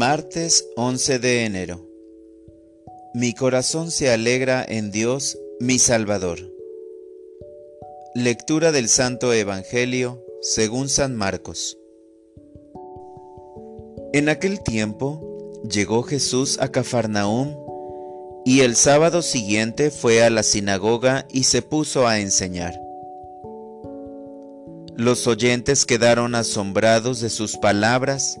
Martes 11 de enero. Mi corazón se alegra en Dios, mi Salvador. Lectura del Santo Evangelio según San Marcos. En aquel tiempo llegó Jesús a Cafarnaúm y el sábado siguiente fue a la sinagoga y se puso a enseñar. Los oyentes quedaron asombrados de sus palabras,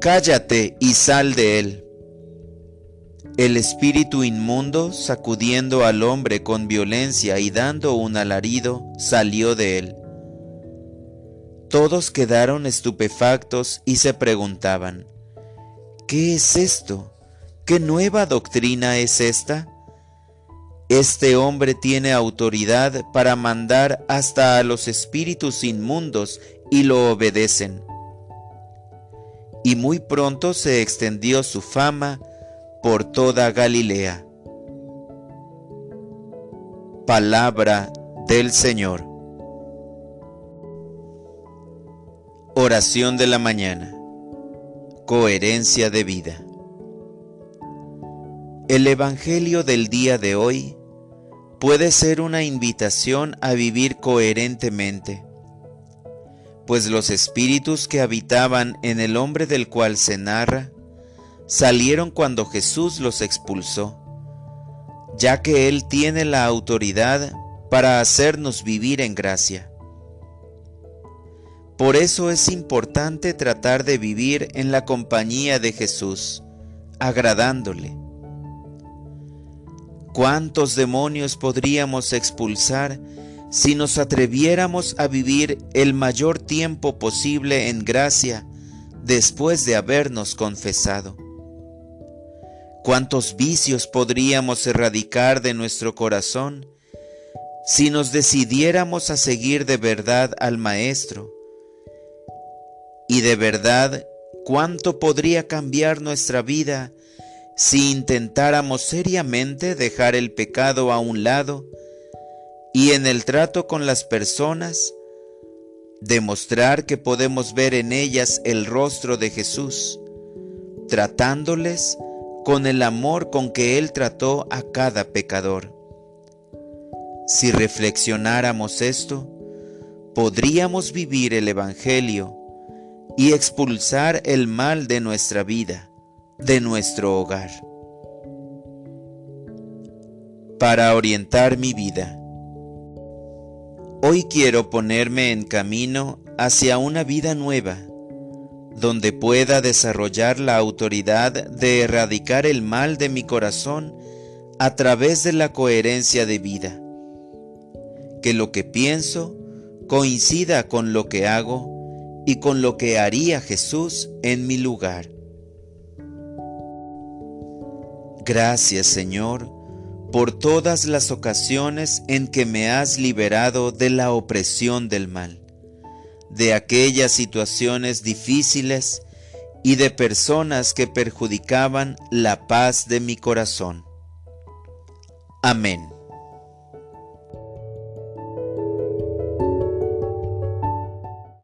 Cállate y sal de él. El espíritu inmundo, sacudiendo al hombre con violencia y dando un alarido, salió de él. Todos quedaron estupefactos y se preguntaban, ¿qué es esto? ¿Qué nueva doctrina es esta? Este hombre tiene autoridad para mandar hasta a los espíritus inmundos y lo obedecen. Y muy pronto se extendió su fama por toda Galilea. Palabra del Señor. Oración de la mañana. Coherencia de vida. El Evangelio del día de hoy puede ser una invitación a vivir coherentemente pues los espíritus que habitaban en el hombre del cual se narra, salieron cuando Jesús los expulsó, ya que Él tiene la autoridad para hacernos vivir en gracia. Por eso es importante tratar de vivir en la compañía de Jesús, agradándole. ¿Cuántos demonios podríamos expulsar si nos atreviéramos a vivir el mayor tiempo posible en gracia después de habernos confesado. ¿Cuántos vicios podríamos erradicar de nuestro corazón si nos decidiéramos a seguir de verdad al Maestro? Y de verdad, ¿cuánto podría cambiar nuestra vida si intentáramos seriamente dejar el pecado a un lado y en el trato con las personas, demostrar que podemos ver en ellas el rostro de Jesús, tratándoles con el amor con que Él trató a cada pecador. Si reflexionáramos esto, podríamos vivir el Evangelio y expulsar el mal de nuestra vida, de nuestro hogar. Para orientar mi vida, Hoy quiero ponerme en camino hacia una vida nueva, donde pueda desarrollar la autoridad de erradicar el mal de mi corazón a través de la coherencia de vida. Que lo que pienso coincida con lo que hago y con lo que haría Jesús en mi lugar. Gracias Señor por todas las ocasiones en que me has liberado de la opresión del mal, de aquellas situaciones difíciles y de personas que perjudicaban la paz de mi corazón. Amén.